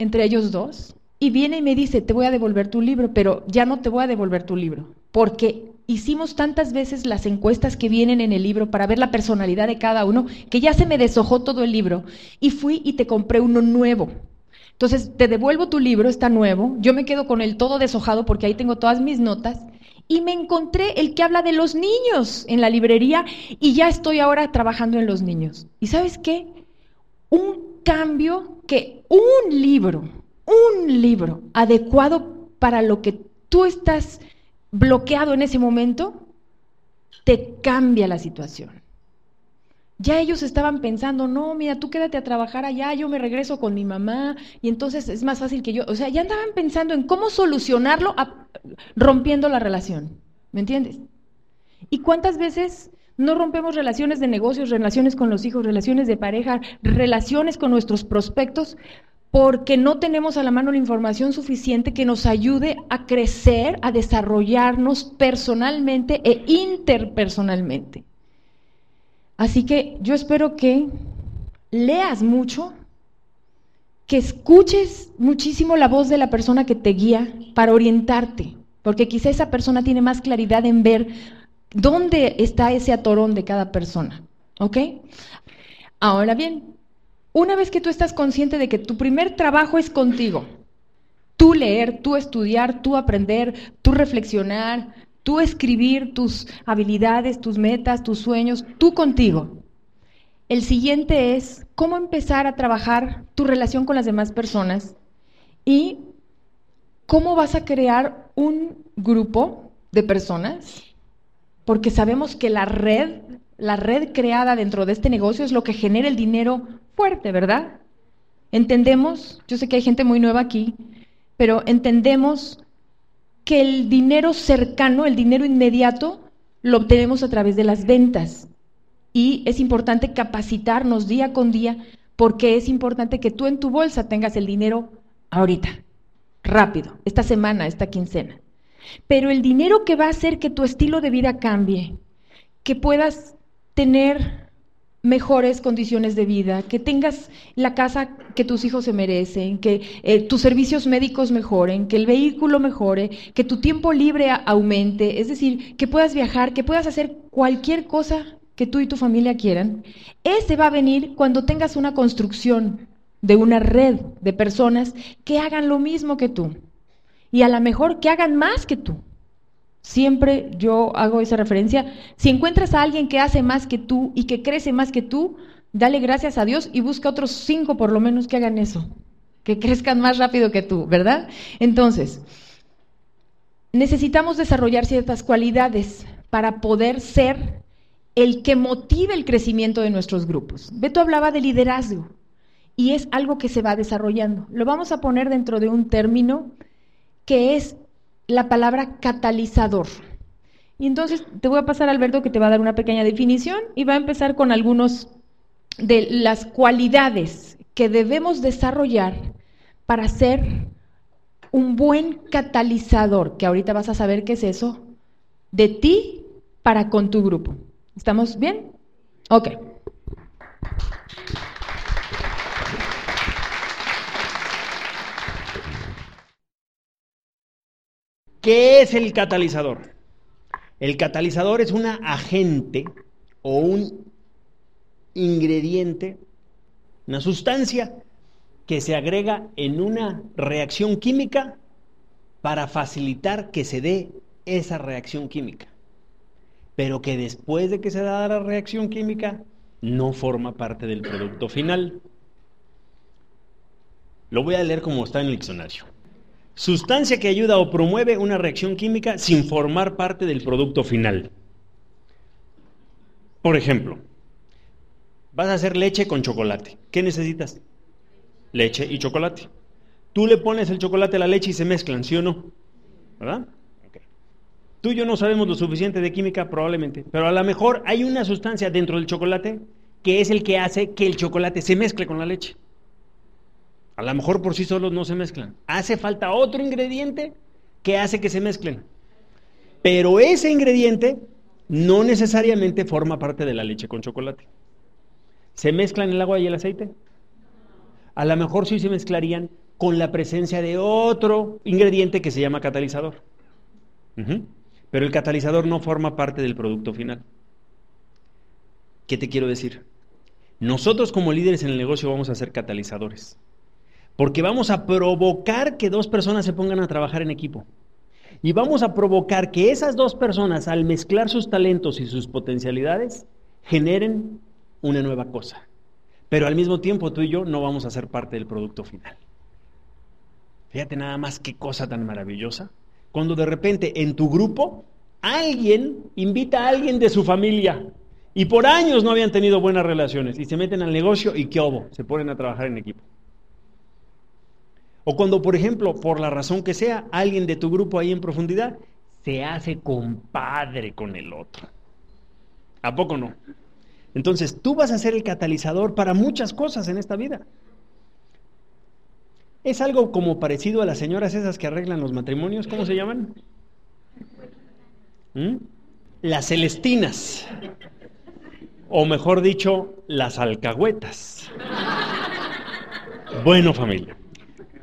entre ellos dos. Y viene y me dice, te voy a devolver tu libro, pero ya no te voy a devolver tu libro, porque hicimos tantas veces las encuestas que vienen en el libro para ver la personalidad de cada uno, que ya se me deshojó todo el libro y fui y te compré uno nuevo. Entonces, te devuelvo tu libro, está nuevo, yo me quedo con el todo deshojado porque ahí tengo todas mis notas y me encontré el que habla de los niños en la librería y ya estoy ahora trabajando en los niños. ¿Y sabes qué? Un cambio que un libro, un libro adecuado para lo que tú estás bloqueado en ese momento, te cambia la situación. Ya ellos estaban pensando, no, mira, tú quédate a trabajar allá, yo me regreso con mi mamá y entonces es más fácil que yo, o sea, ya andaban pensando en cómo solucionarlo rompiendo la relación, ¿me entiendes? ¿Y cuántas veces no rompemos relaciones de negocios, relaciones con los hijos, relaciones de pareja, relaciones con nuestros prospectos porque no tenemos a la mano la información suficiente que nos ayude a crecer, a desarrollarnos personalmente e interpersonalmente. Así que yo espero que leas mucho, que escuches muchísimo la voz de la persona que te guía para orientarte, porque quizá esa persona tiene más claridad en ver dónde está ese atorón de cada persona. ¿Ok? Ahora bien, una vez que tú estás consciente de que tu primer trabajo es contigo, tú leer, tú estudiar, tú aprender, tú reflexionar, tú escribir tus habilidades, tus metas, tus sueños, tú contigo. El siguiente es cómo empezar a trabajar tu relación con las demás personas y cómo vas a crear un grupo de personas, porque sabemos que la red, la red creada dentro de este negocio es lo que genera el dinero fuerte, ¿verdad? Entendemos, yo sé que hay gente muy nueva aquí, pero entendemos que el dinero cercano, el dinero inmediato, lo obtenemos a través de las ventas. Y es importante capacitarnos día con día porque es importante que tú en tu bolsa tengas el dinero ahorita, rápido, esta semana, esta quincena. Pero el dinero que va a hacer que tu estilo de vida cambie, que puedas tener mejores condiciones de vida, que tengas la casa que tus hijos se merecen, que eh, tus servicios médicos mejoren, que el vehículo mejore, que tu tiempo libre aumente, es decir, que puedas viajar, que puedas hacer cualquier cosa que tú y tu familia quieran, ese va a venir cuando tengas una construcción de una red de personas que hagan lo mismo que tú. Y a lo mejor que hagan más que tú. Siempre yo hago esa referencia. Si encuentras a alguien que hace más que tú y que crece más que tú, dale gracias a Dios y busca otros cinco por lo menos que hagan eso, que crezcan más rápido que tú, ¿verdad? Entonces, necesitamos desarrollar ciertas cualidades para poder ser el que motive el crecimiento de nuestros grupos. Beto hablaba de liderazgo y es algo que se va desarrollando. Lo vamos a poner dentro de un término que es la palabra catalizador. Y entonces te voy a pasar, Alberto, que te va a dar una pequeña definición y va a empezar con algunos de las cualidades que debemos desarrollar para ser un buen catalizador, que ahorita vas a saber qué es eso, de ti para con tu grupo. ¿Estamos bien? Ok. ¿Qué es el catalizador? El catalizador es una agente o un ingrediente, una sustancia que se agrega en una reacción química para facilitar que se dé esa reacción química. Pero que después de que se da la reacción química no forma parte del producto final. Lo voy a leer como está en el diccionario. Sustancia que ayuda o promueve una reacción química sin formar parte del producto final. Por ejemplo, vas a hacer leche con chocolate. ¿Qué necesitas? Leche y chocolate. Tú le pones el chocolate a la leche y se mezclan, ¿sí o no? ¿Verdad? Tú y yo no sabemos lo suficiente de química, probablemente, pero a lo mejor hay una sustancia dentro del chocolate que es el que hace que el chocolate se mezcle con la leche. A lo mejor por sí solos no se mezclan. Hace falta otro ingrediente que hace que se mezclen. Pero ese ingrediente no necesariamente forma parte de la leche con chocolate. ¿Se mezclan el agua y el aceite? A lo mejor sí se mezclarían con la presencia de otro ingrediente que se llama catalizador. Pero el catalizador no forma parte del producto final. ¿Qué te quiero decir? Nosotros como líderes en el negocio vamos a ser catalizadores. Porque vamos a provocar que dos personas se pongan a trabajar en equipo. Y vamos a provocar que esas dos personas, al mezclar sus talentos y sus potencialidades, generen una nueva cosa. Pero al mismo tiempo tú y yo no vamos a ser parte del producto final. Fíjate nada más qué cosa tan maravillosa cuando de repente en tu grupo alguien invita a alguien de su familia y por años no habían tenido buenas relaciones y se meten al negocio y qué obo, se ponen a trabajar en equipo. O cuando, por ejemplo, por la razón que sea, alguien de tu grupo ahí en profundidad se hace compadre con el otro. ¿A poco no? Entonces, tú vas a ser el catalizador para muchas cosas en esta vida. Es algo como parecido a las señoras esas que arreglan los matrimonios, ¿cómo se llaman? ¿Mm? Las celestinas, o mejor dicho, las alcahuetas. Bueno familia,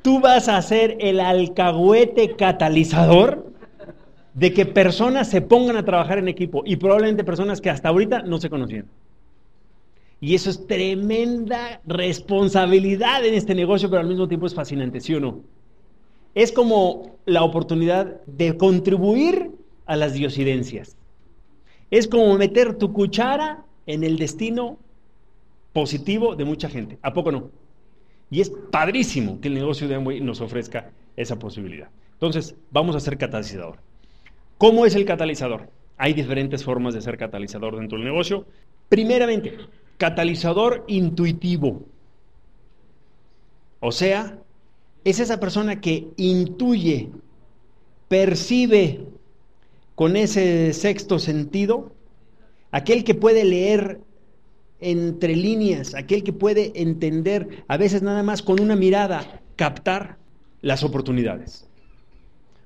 tú vas a ser el alcahuete catalizador de que personas se pongan a trabajar en equipo y probablemente personas que hasta ahorita no se conocían. Y eso es tremenda responsabilidad en este negocio, pero al mismo tiempo es fascinante, ¿sí o no? Es como la oportunidad de contribuir a las diosidencias. Es como meter tu cuchara en el destino positivo de mucha gente. ¿A poco no? Y es padrísimo que el negocio de Amway nos ofrezca esa posibilidad. Entonces, vamos a ser catalizador. ¿Cómo es el catalizador? Hay diferentes formas de ser catalizador dentro del negocio. Primeramente, catalizador intuitivo. O sea, es esa persona que intuye, percibe con ese sexto sentido, aquel que puede leer entre líneas, aquel que puede entender, a veces nada más con una mirada, captar las oportunidades.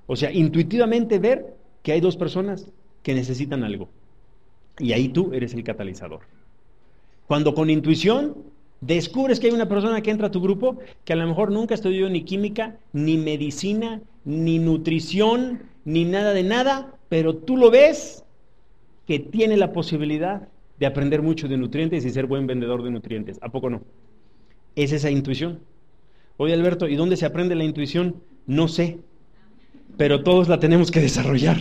O sea, intuitivamente ver que hay dos personas que necesitan algo. Y ahí tú eres el catalizador. Cuando con intuición descubres que hay una persona que entra a tu grupo que a lo mejor nunca estudió ni química, ni medicina, ni nutrición, ni nada de nada, pero tú lo ves que tiene la posibilidad de aprender mucho de nutrientes y ser buen vendedor de nutrientes. ¿A poco no? Es esa intuición. Oye Alberto, ¿y dónde se aprende la intuición? No sé, pero todos la tenemos que desarrollar.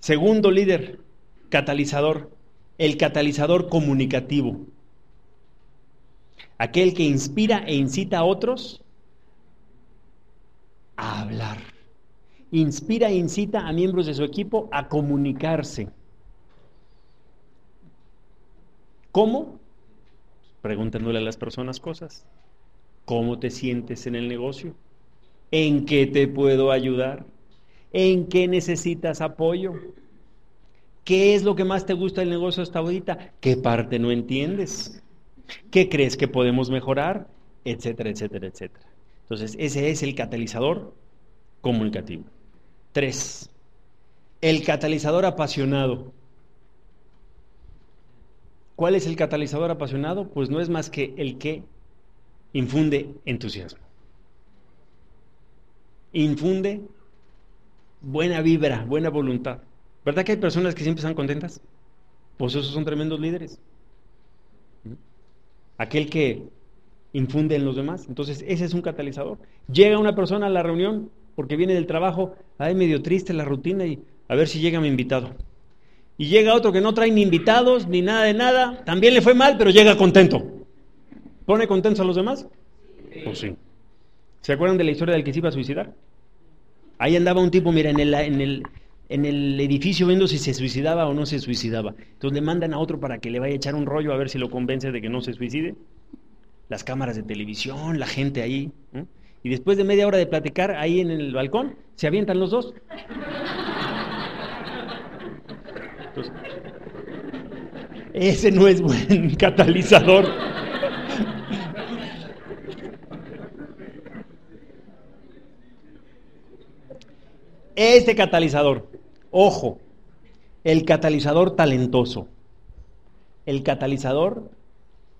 Segundo líder, catalizador el catalizador comunicativo. Aquel que inspira e incita a otros a hablar. Inspira e incita a miembros de su equipo a comunicarse. ¿Cómo? Preguntándole a las personas cosas. ¿Cómo te sientes en el negocio? ¿En qué te puedo ayudar? ¿En qué necesitas apoyo? ¿Qué es lo que más te gusta del negocio hasta ahorita? ¿Qué parte no entiendes? ¿Qué crees que podemos mejorar? Etcétera, etcétera, etcétera. Entonces, ese es el catalizador comunicativo. Tres, el catalizador apasionado. ¿Cuál es el catalizador apasionado? Pues no es más que el que infunde entusiasmo. Infunde buena vibra, buena voluntad. ¿Verdad que hay personas que siempre están contentas? Pues esos son tremendos líderes. Aquel que infunde en los demás. Entonces, ese es un catalizador. Llega una persona a la reunión porque viene del trabajo, ay, medio triste la rutina y a ver si llega mi invitado. Y llega otro que no trae ni invitados ni nada de nada, también le fue mal, pero llega contento. ¿Pone contentos a los demás? Pues sí. ¿Se acuerdan de la historia del que se iba a suicidar? Ahí andaba un tipo, mira, en el, en el, en el edificio viendo si se suicidaba o no se suicidaba. Entonces le mandan a otro para que le vaya a echar un rollo a ver si lo convence de que no se suicide. Las cámaras de televisión, la gente ahí. Y después de media hora de platicar ahí en el balcón, se avientan los dos. Ese no es buen catalizador. Este catalizador, ojo, el catalizador talentoso, el catalizador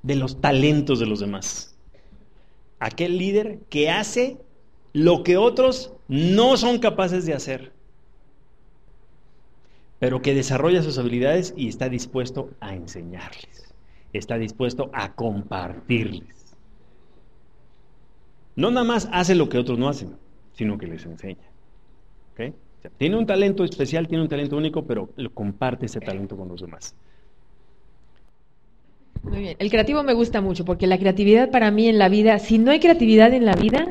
de los talentos de los demás. Aquel líder que hace lo que otros no son capaces de hacer, pero que desarrolla sus habilidades y está dispuesto a enseñarles, está dispuesto a compartirles. No nada más hace lo que otros no hacen, sino que les enseña tiene un talento especial, tiene un talento único, pero lo comparte ese talento con los demás. Muy bien. El creativo me gusta mucho porque la creatividad para mí en la vida, si no hay creatividad en la vida,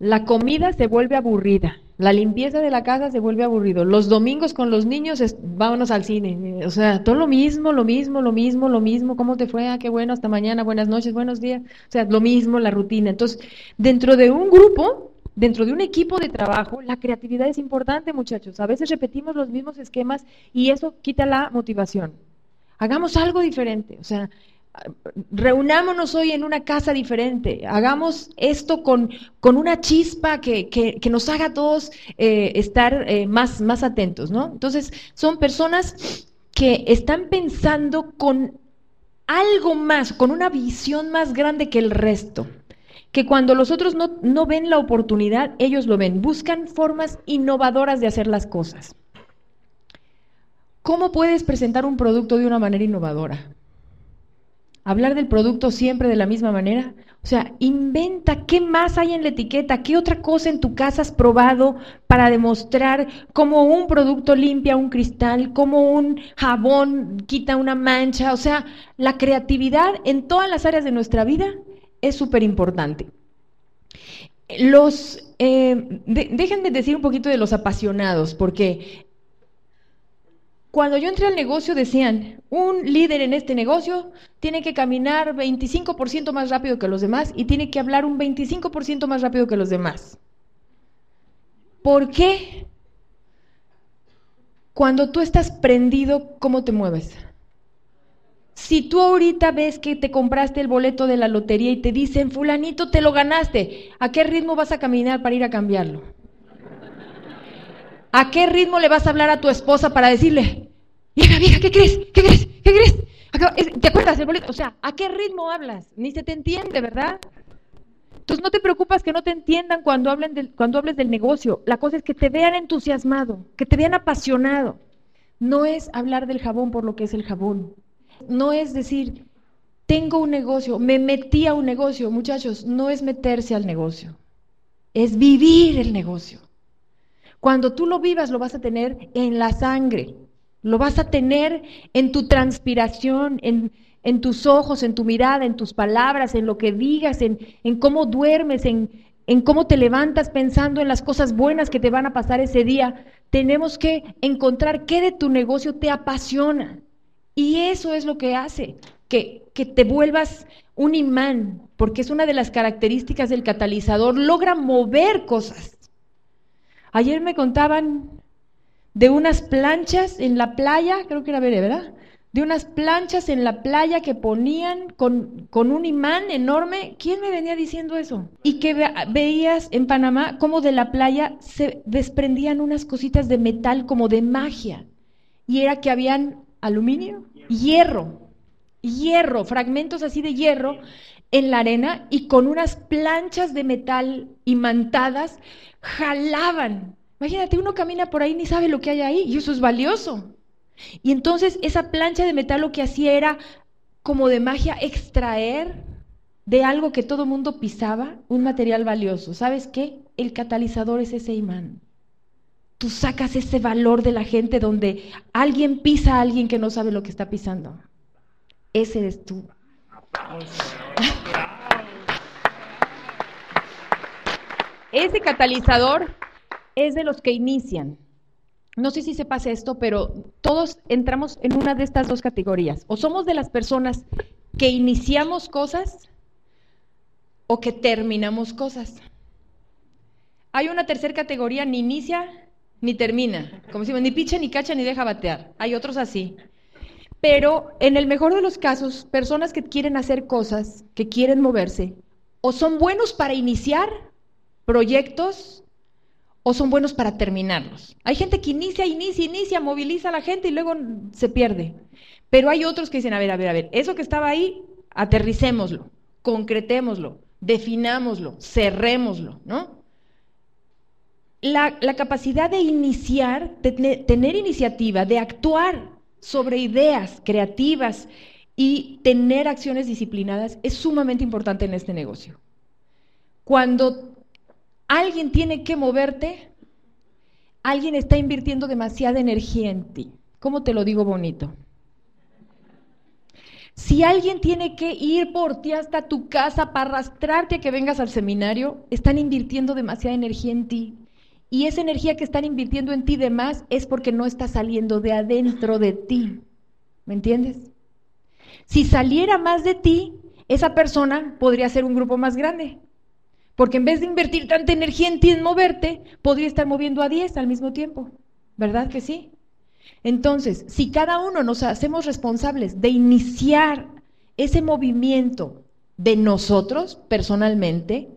la comida se vuelve aburrida, la limpieza de la casa se vuelve aburrido. Los domingos con los niños, vámonos al cine. O sea, todo lo mismo, lo mismo, lo mismo, lo mismo. ¿Cómo te fue? Ah, qué bueno, hasta mañana, buenas noches, buenos días. O sea, lo mismo, la rutina. Entonces, dentro de un grupo, Dentro de un equipo de trabajo, la creatividad es importante, muchachos. A veces repetimos los mismos esquemas y eso quita la motivación. Hagamos algo diferente, o sea, reunámonos hoy en una casa diferente, hagamos esto con, con una chispa que, que, nos haga a todos eh, estar eh, más, más atentos, ¿no? Entonces, son personas que están pensando con algo más, con una visión más grande que el resto que cuando los otros no, no ven la oportunidad, ellos lo ven. Buscan formas innovadoras de hacer las cosas. ¿Cómo puedes presentar un producto de una manera innovadora? Hablar del producto siempre de la misma manera. O sea, inventa qué más hay en la etiqueta, qué otra cosa en tu casa has probado para demostrar cómo un producto limpia un cristal, cómo un jabón quita una mancha. O sea, la creatividad en todas las áreas de nuestra vida es súper importante. Los, eh, déjenme decir un poquito de los apasionados, porque cuando yo entré al negocio decían, un líder en este negocio tiene que caminar 25% más rápido que los demás y tiene que hablar un 25% más rápido que los demás. ¿Por qué? Cuando tú estás prendido, ¿cómo te mueves? Si tú ahorita ves que te compraste el boleto de la lotería y te dicen, fulanito, te lo ganaste, ¿a qué ritmo vas a caminar para ir a cambiarlo? ¿A qué ritmo le vas a hablar a tu esposa para decirle, vieja, vieja, ¿qué crees? ¿Qué crees? ¿Qué crees? ¿Te acuerdas del boleto? O sea, ¿a qué ritmo hablas? Ni se te entiende, ¿verdad? Entonces no te preocupas que no te entiendan cuando, hablen del, cuando hables del negocio. La cosa es que te vean entusiasmado, que te vean apasionado. No es hablar del jabón por lo que es el jabón. No es decir, tengo un negocio, me metí a un negocio. Muchachos, no es meterse al negocio, es vivir el negocio. Cuando tú lo vivas, lo vas a tener en la sangre, lo vas a tener en tu transpiración, en, en tus ojos, en tu mirada, en tus palabras, en lo que digas, en, en cómo duermes, en, en cómo te levantas pensando en las cosas buenas que te van a pasar ese día. Tenemos que encontrar qué de tu negocio te apasiona. Y eso es lo que hace que, te vuelvas un imán, porque es una de las características del catalizador, logra mover cosas. Ayer me contaban de unas planchas en la playa, creo que era Bere, ¿verdad? De unas planchas en la playa que ponían con, con, un imán enorme. ¿Quién me venía diciendo eso? Y que veías en Panamá cómo de la playa se desprendían unas cositas de metal como de magia. Y era que habían aluminio, hierro, hierro, fragmentos así de hierro en la arena y con unas planchas de metal imantadas jalaban. Imagínate, uno camina por ahí ni sabe lo que hay ahí y eso es valioso. Y entonces esa plancha de metal lo que hacía era como de magia extraer de algo que todo mundo pisaba un material valioso. ¿Sabes qué? El catalizador es ese imán. Tú sacas ese valor de la gente donde alguien pisa a alguien que no sabe lo que está pisando. Ese eres tú. Ese catalizador es de los que inician. No sé si se pasa esto, pero todos entramos en una de estas dos categorías. O somos de las personas que iniciamos cosas o que terminamos cosas. Hay una tercera categoría, ni inicia ni termina. Como si ni picha, ni cacha, ni deja batear. Hay otros así. Pero en el mejor de los casos, personas que quieren hacer cosas, que quieren moverse, o son buenos para iniciar proyectos o son buenos para terminarlos. Hay gente que inicia, inicia, inicia, moviliza a la gente y luego se pierde. Pero hay otros que dicen, a ver, a ver, a ver, eso que estaba ahí, aterricémoslo, concretémoslo, definámoslo, cerrémoslo, ¿no? La, la capacidad de iniciar, de tener iniciativa, de actuar sobre ideas creativas y tener acciones disciplinadas es sumamente importante en este negocio. Cuando alguien tiene que moverte, alguien está invirtiendo demasiada energía en ti. ¿Cómo te lo digo bonito? Si alguien tiene que ir por ti hasta tu casa para arrastrarte a que vengas al seminario, están invirtiendo demasiada energía en ti. Y esa energía que están invirtiendo en ti de más es porque no está saliendo de adentro de ti. ¿Me entiendes? Si saliera más de ti, esa persona podría ser un grupo más grande. Porque en vez de invertir tanta energía en ti en moverte, podría estar moviendo a 10 al mismo tiempo. ¿Verdad que sí? Entonces, si cada uno nos hacemos responsables de iniciar ese movimiento de nosotros personalmente,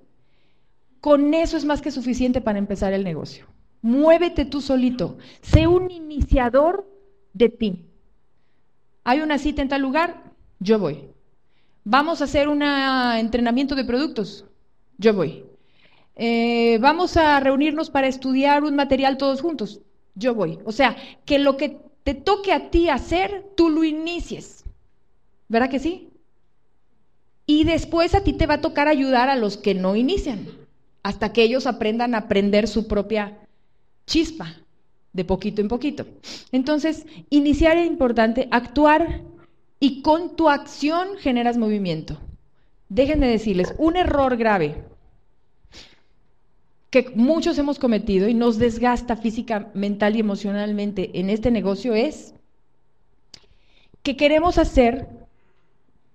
con eso es más que suficiente para empezar el negocio. Muévete tú solito, sé un iniciador de ti. Hay una cita en tal lugar, yo voy. Vamos a hacer un entrenamiento de productos, yo voy. Eh, vamos a reunirnos para estudiar un material todos juntos, yo voy. O sea, que lo que te toque a ti hacer, tú lo inicies. ¿Verdad que sí? Y después a ti te va a tocar ayudar a los que no inician, hasta que ellos aprendan a aprender su propia chispa, de poquito en poquito. Entonces, iniciar es importante, actuar y con tu acción generas movimiento. Déjenme decirles, un error grave que muchos hemos cometido y nos desgasta física, mental y emocionalmente en este negocio es que queremos hacer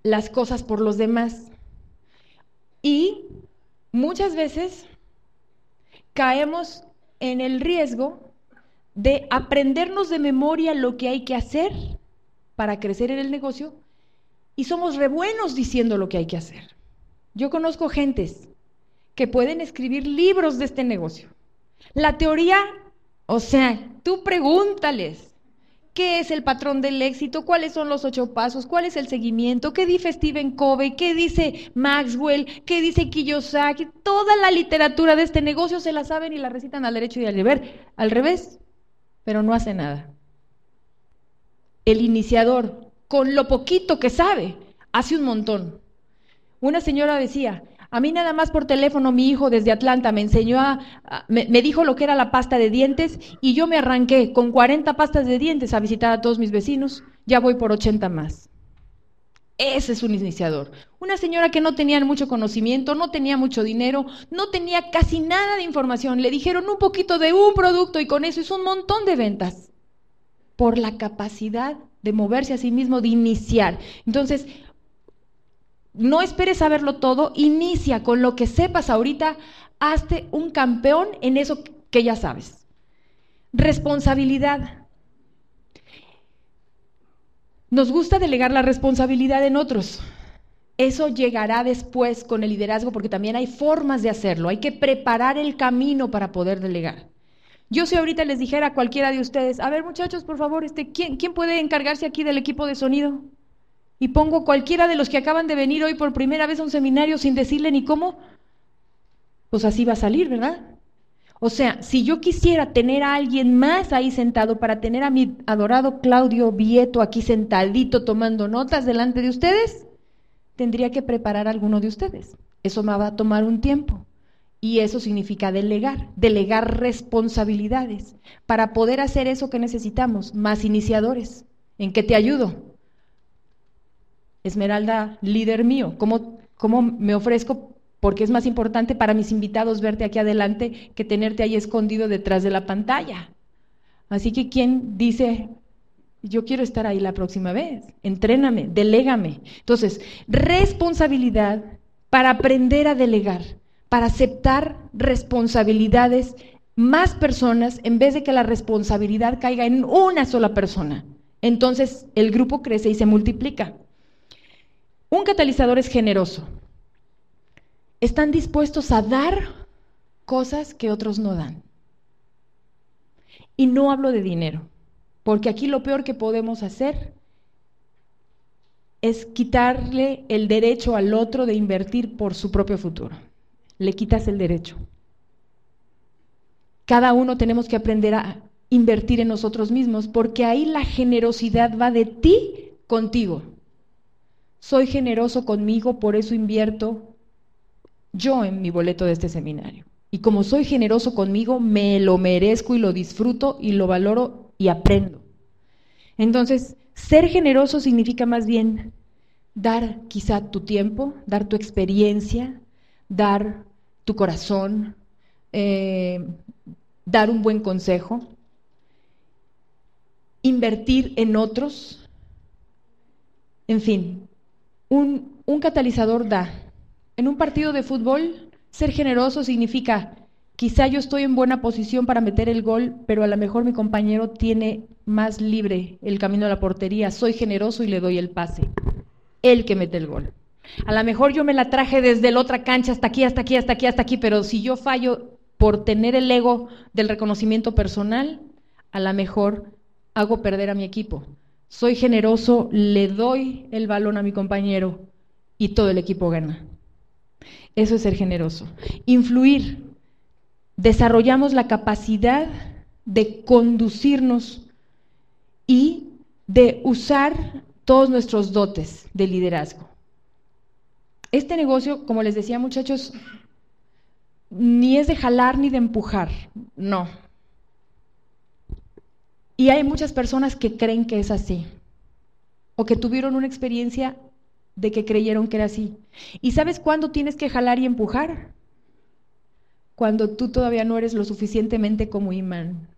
las cosas por los demás. Y muchas veces caemos en el riesgo de aprendernos de memoria lo que hay que hacer para crecer en el negocio y somos re buenos diciendo lo que hay que hacer. Yo conozco gentes que pueden escribir libros de este negocio. La teoría, o sea, tú pregúntales. ¿Qué es el patrón del éxito? ¿Cuáles son los ocho pasos? ¿Cuál es el seguimiento? ¿Qué dice Stephen Covey? ¿Qué dice Maxwell? ¿Qué dice Kiyosaki? Toda la literatura de este negocio se la saben y la recitan al derecho y al deber. Al revés, pero no hace nada. El iniciador, con lo poquito que sabe, hace un montón. Una señora decía, a mí nada más por teléfono mi hijo desde Atlanta me enseñó a, me, dijo lo que era la pasta de dientes y yo me arranqué con 40 pastas de dientes a visitar a todos mis vecinos, ya voy por 80 más. Ese es un iniciador. Una señora que no tenía mucho conocimiento, no tenía mucho dinero, no tenía casi nada de información. Le dijeron un poquito de un producto y con eso es un montón de ventas. Por la capacidad de moverse a sí mismo, de iniciar. Entonces, no esperes saberlo todo, inicia con lo que sepas ahorita, hazte un campeón en eso que ya sabes. Responsabilidad. Nos gusta delegar la responsabilidad en otros. Eso llegará después con el liderazgo porque también hay formas de hacerlo. Hay que preparar el camino para poder delegar. Yo si ahorita les dijera a cualquiera de ustedes, a ver muchachos, por favor, este, ¿quién, ¿quién puede encargarse aquí del equipo de sonido? y pongo cualquiera de los que acaban de venir hoy por primera vez a un seminario sin decirle ni cómo, pues así va a salir, ¿verdad? O sea, si yo quisiera tener a alguien más ahí sentado para tener a mi adorado Claudio Vieto aquí sentadito tomando notas delante de ustedes, tendría que preparar a alguno de ustedes. Eso me va a tomar un tiempo. Y eso significa delegar, delegar responsabilidades. Para poder hacer eso que necesitamos, más iniciadores. ¿En qué te ayudo? Esmeralda, líder mío, ¿cómo, cómo me ofrezco porque es más importante para mis invitados verte aquí adelante que tenerte ahí escondido detrás de la pantalla. Así que quien dice, yo quiero estar ahí la próxima vez, entréname, delégame. Entonces, responsabilidad para aprender a delegar, para aceptar responsabilidades más personas en vez de que la responsabilidad caiga en una sola persona. Entonces, el grupo crece y se multiplica. Un catalizador es generoso están dispuestos a dar cosas que otros no dan. Y no hablo de dinero, porque aquí lo peor que podemos hacer es quitarle el derecho al otro de invertir por su propio futuro. Le quitas el derecho. Cada uno tenemos que aprender a invertir en nosotros mismos, porque ahí la generosidad va de ti contigo. Soy generoso conmigo, por eso invierto yo en mi boleto de este seminario. Y como soy generoso conmigo, me lo merezco y lo disfruto y lo valoro y aprendo. Entonces, ser generoso significa más bien dar quizá tu tiempo, dar tu experiencia, dar tu corazón, eh, dar un buen consejo, invertir en otros, en fin, un, un catalizador da en un partido de fútbol, ser generoso significa, quizá yo estoy en buena posición para meter el gol, pero a lo mejor mi compañero tiene más libre el camino a la portería. Soy generoso y le doy el pase. Él que mete el gol. A lo mejor yo me la traje desde la otra cancha hasta aquí, hasta aquí, hasta aquí, hasta aquí, pero si yo fallo por tener el ego del reconocimiento personal, a lo mejor hago perder a mi equipo. Soy generoso, le doy el balón a mi compañero y todo el equipo gana. Eso es ser generoso. Influir. Desarrollamos la capacidad de conducirnos y de usar todos nuestros dotes de liderazgo. Este negocio, como les decía muchachos, ni es de jalar ni de empujar, no. Y hay muchas personas que creen que es así, o que tuvieron una experiencia de que creyeron que era así. ¿Y sabes cuándo tienes que jalar y empujar? Cuando tú todavía no eres lo suficientemente como imán.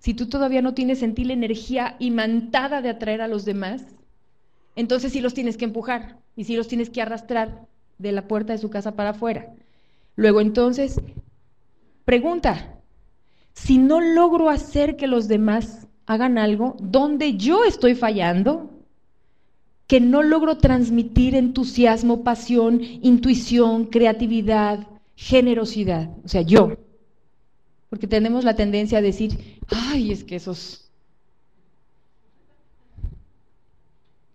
Si tú todavía no tienes en ti la energía imantada de atraer a los demás, entonces sí los tienes que empujar y sí los tienes que arrastrar de la puerta de su casa para afuera. Luego entonces, pregunta, si no logro hacer que los demás hagan algo, ¿dónde yo estoy fallando? que no logro transmitir entusiasmo, pasión, intuición, creatividad, generosidad. O sea, yo. Porque tenemos la tendencia a decir, ay, es que esos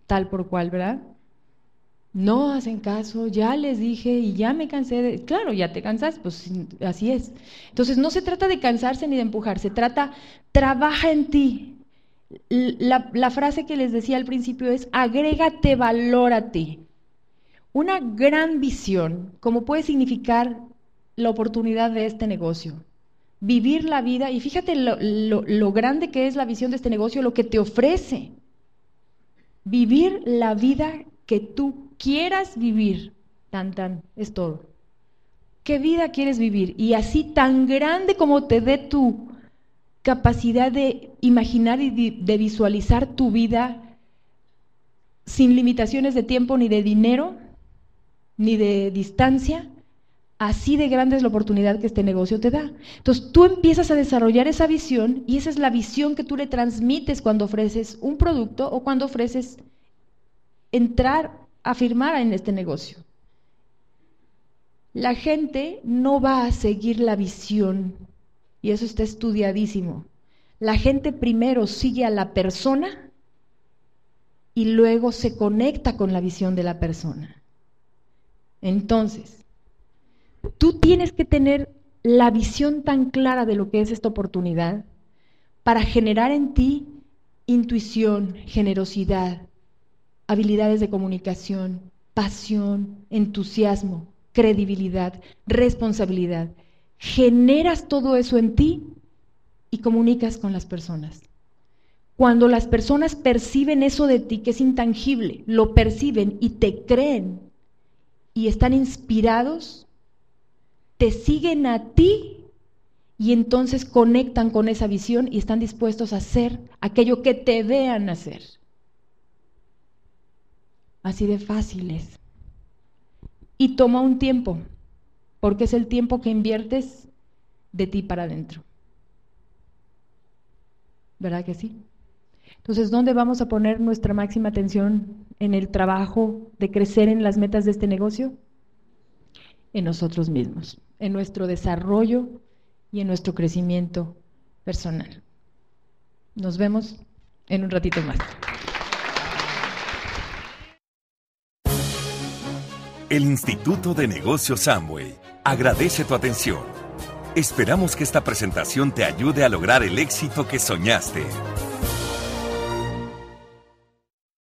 tal por cual, ¿verdad? No hacen caso, ya les dije y ya me cansé de... Claro, ya te cansas, pues así es. Entonces no se trata de cansarse ni de empujar, se trata, trabaja en ti, la, frase que les decía al principio es, agrégate, valórate. Una gran visión, como puede significar la oportunidad de este negocio. Vivir la vida, y fíjate lo grande que es la visión de este negocio, lo que te ofrece. Vivir la vida que tú quieras vivir. Tan, tan, es todo. ¿Qué vida quieres vivir? Y así tan grande como te dé tu capacidad de imaginar y de visualizar tu vida sin limitaciones de tiempo ni de dinero, ni de distancia, así de grande es la oportunidad que este negocio te da. Entonces tú empiezas a desarrollar esa visión y esa es la visión que tú le transmites cuando ofreces un producto o cuando ofreces entrar a firmar en este negocio. La gente no va a seguir la visión y eso está estudiadísimo. La gente primero sigue a la persona y luego se conecta con la visión de la persona. Entonces, tú tienes que tener la visión tan clara de lo que es esta oportunidad para generar en ti intuición, generosidad, habilidades de comunicación, pasión, entusiasmo, credibilidad, responsabilidad. Generas todo eso en ti y comunicas con las personas. Cuando las personas perciben eso de ti que es intangible, lo perciben y te creen y están inspirados, te siguen a ti y entonces conectan con esa visión y están dispuestos a hacer aquello que te vean hacer. Así de fácil es. Y toma un tiempo, porque es el tiempo que inviertes de ti para adentro. ¿Verdad que sí? Entonces, ¿dónde vamos a poner nuestra máxima atención en el trabajo de crecer en las metas de este negocio? En nosotros mismos, en nuestro desarrollo y en nuestro crecimiento personal. Nos vemos en un ratito más. El Instituto de Negocios Amway agradece tu atención. Esperamos que esta presentación te ayude a lograr el éxito que soñaste.